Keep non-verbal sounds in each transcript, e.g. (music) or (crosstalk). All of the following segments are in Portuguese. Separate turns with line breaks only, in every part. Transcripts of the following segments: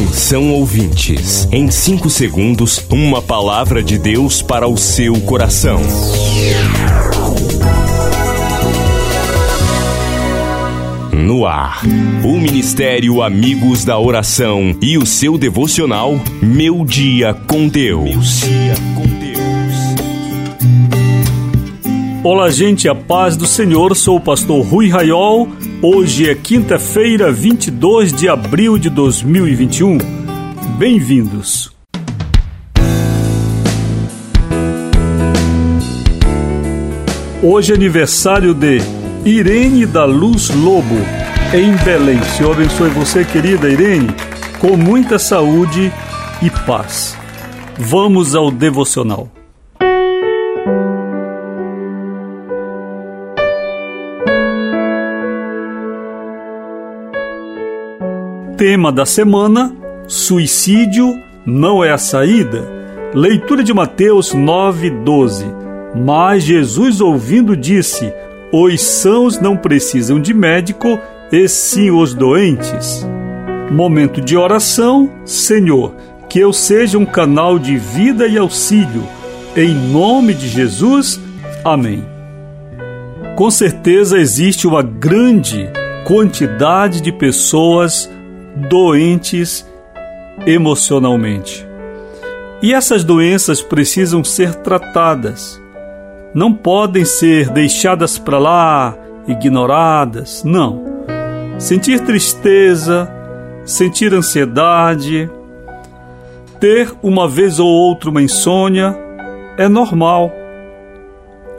Atenção ouvintes, em 5 segundos, uma palavra de Deus para o seu coração. No ar, o Ministério Amigos da Oração e o seu devocional Meu Dia com Deus.
Olá, gente, a paz do Senhor. Sou o pastor Rui Raiol. Hoje é quinta-feira, 22 de abril de 2021. Bem-vindos. Hoje é aniversário de Irene da Luz Lobo, em Belém. Senhor abençoe você, querida Irene, com muita saúde e paz. Vamos ao devocional. Tema da semana: Suicídio não é a saída. Leitura de Mateus 9:12. Mas Jesus ouvindo disse: Os sãos não precisam de médico, e sim os doentes. Momento de oração: Senhor, que eu seja um canal de vida e auxílio. Em nome de Jesus. Amém. Com certeza existe uma grande quantidade de pessoas doentes emocionalmente. E essas doenças precisam ser tratadas. Não podem ser deixadas para lá, ignoradas. Não. Sentir tristeza, sentir ansiedade, ter uma vez ou outra uma insônia é normal.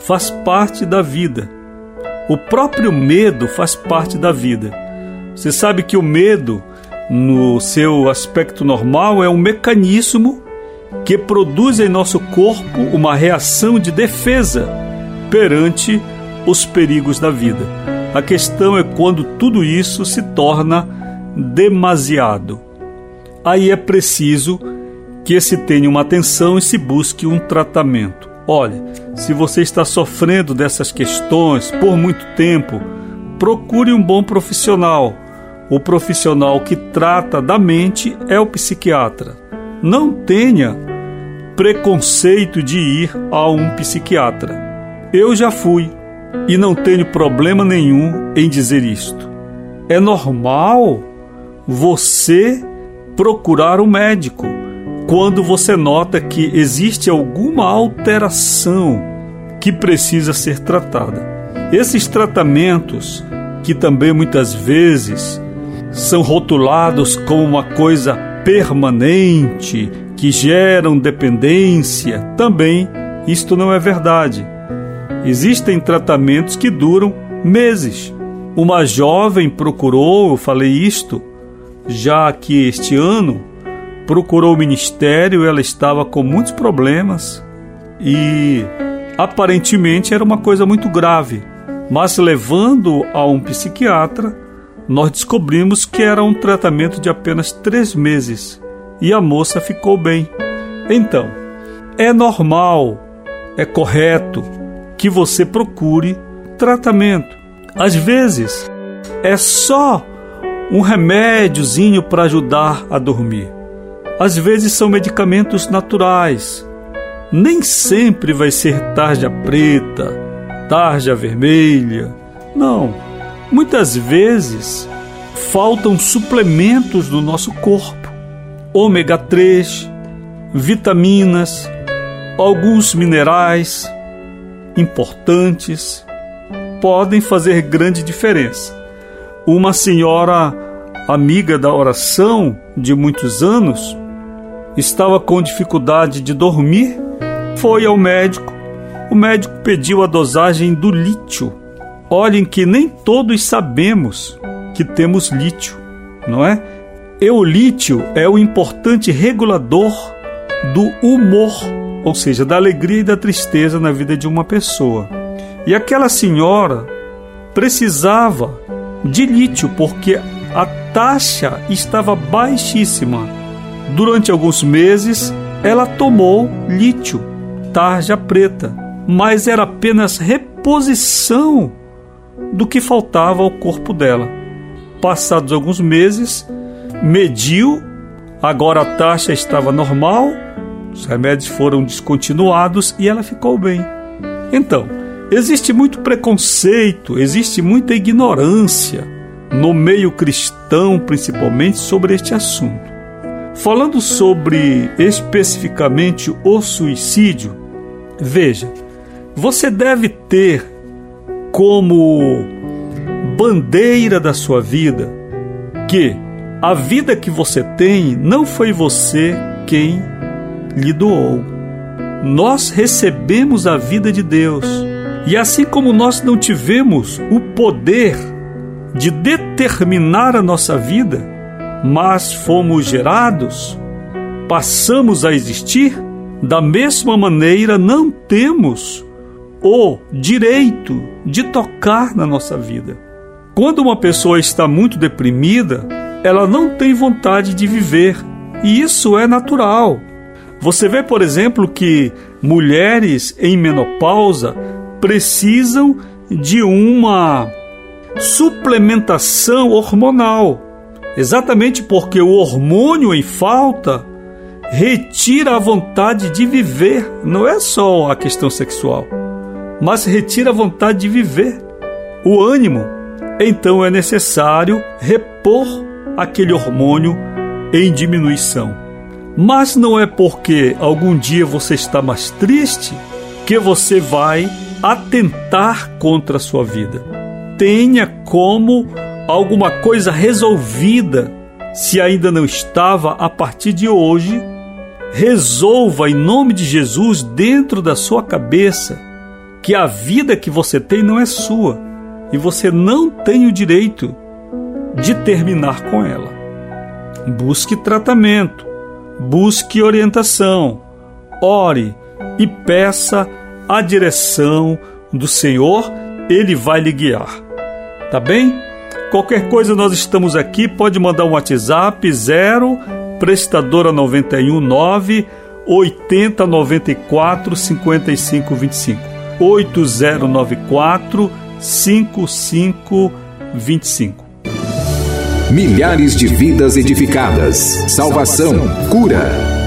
Faz parte da vida. O próprio medo faz parte da vida. Você sabe que o medo no seu aspecto normal, é um mecanismo que produz em nosso corpo uma reação de defesa perante os perigos da vida. A questão é quando tudo isso se torna demasiado. Aí é preciso que se tenha uma atenção e se busque um tratamento. Olha, se você está sofrendo dessas questões por muito tempo, procure um bom profissional o profissional que trata da mente é o psiquiatra. Não tenha preconceito de ir a um psiquiatra. Eu já fui e não tenho problema nenhum em dizer isto. É normal você procurar um médico quando você nota que existe alguma alteração que precisa ser tratada. Esses tratamentos, que também muitas vezes são rotulados como uma coisa permanente, que geram dependência, também isto não é verdade. Existem tratamentos que duram meses. Uma jovem procurou, eu falei isto, já que este ano procurou o ministério, ela estava com muitos problemas e aparentemente era uma coisa muito grave, mas levando a um psiquiatra, nós descobrimos que era um tratamento de apenas três meses e a moça ficou bem. Então, é normal, é correto que você procure tratamento. Às vezes, é só um remédiozinho para ajudar a dormir. Às vezes são medicamentos naturais. Nem sempre vai ser tarja preta, tarja vermelha. Não Muitas vezes faltam suplementos no nosso corpo, ômega 3, vitaminas, alguns minerais importantes podem fazer grande diferença. Uma senhora amiga da oração de muitos anos estava com dificuldade de dormir, foi ao médico. O médico pediu a dosagem do lítio Olhem que nem todos sabemos que temos lítio, não é? E o lítio é o importante regulador do humor, ou seja, da alegria e da tristeza na vida de uma pessoa. E aquela senhora precisava de lítio porque a taxa estava baixíssima. Durante alguns meses, ela tomou lítio, tarja preta, mas era apenas reposição do que faltava ao corpo dela. Passados alguns meses, mediu Agora a taxa estava normal, os remédios foram descontinuados e ela ficou bem. Então, existe muito preconceito, existe muita ignorância no meio cristão, principalmente, sobre este assunto. Falando sobre especificamente o suicídio, veja, você deve ter como bandeira da sua vida que a vida que você tem não foi você quem lhe doou. Nós recebemos a vida de Deus. E assim como nós não tivemos o poder de determinar a nossa vida, mas fomos gerados, passamos a existir, da mesma maneira não temos o direito de tocar na nossa vida. Quando uma pessoa está muito deprimida, ela não tem vontade de viver, e isso é natural. Você vê, por exemplo, que mulheres em menopausa precisam de uma suplementação hormonal Exatamente porque o hormônio em falta retira a vontade de viver, não é só a questão sexual, mas retira a vontade de viver, o ânimo. Então é necessário repor aquele hormônio em diminuição. Mas não é porque algum dia você está mais triste que você vai atentar contra a sua vida. Tenha como alguma coisa resolvida, se ainda não estava, a partir de hoje, resolva em nome de Jesus dentro da sua cabeça que a vida que você tem não é sua e você não tem o direito de terminar com ela. Busque tratamento, busque orientação, ore e peça a direção do Senhor, ele vai lhe guiar. Tá bem? Qualquer coisa nós estamos aqui, pode mandar um WhatsApp 0 prestadora 91 9 80 94 55 25 8094 55 25
Milhares de vidas edificadas, salvação, cura.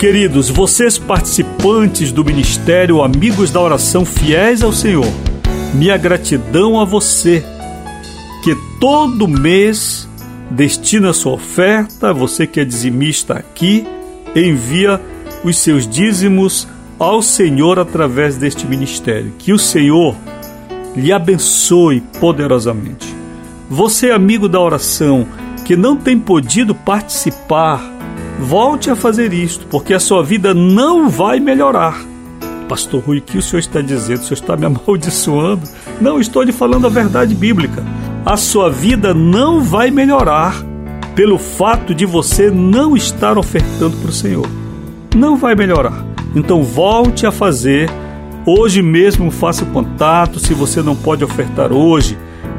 Queridos, vocês participantes do Ministério Amigos da Oração Fiéis ao Senhor, minha gratidão a você que todo mês destina sua oferta, você que é dizimista aqui, envia os seus dízimos ao Senhor através deste ministério. Que o Senhor lhe abençoe poderosamente. Você, amigo da oração, que não tem podido participar Volte a fazer isto, porque a sua vida não vai melhorar. Pastor Rui, o que o senhor está dizendo? O senhor está me (laughs) amaldiçoando? Não, estou lhe falando a verdade bíblica. A sua vida não vai melhorar pelo fato de você não estar ofertando para o Senhor. Não vai melhorar. Então volte a fazer. Hoje mesmo faça contato. Se você não pode ofertar hoje,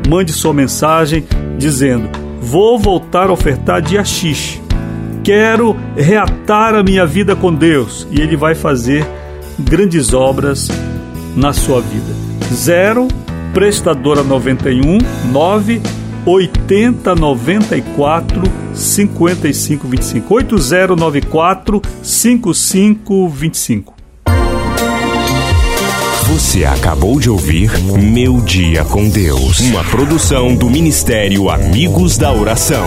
mande sua mensagem dizendo: Vou voltar a ofertar dia X quero reatar a minha vida com Deus. E Ele vai fazer grandes obras na sua vida. Zero prestadora 91 9 80 94 55 25 8094 55 25
Você acabou de ouvir Meu Dia com Deus, uma produção do Ministério Amigos da Oração.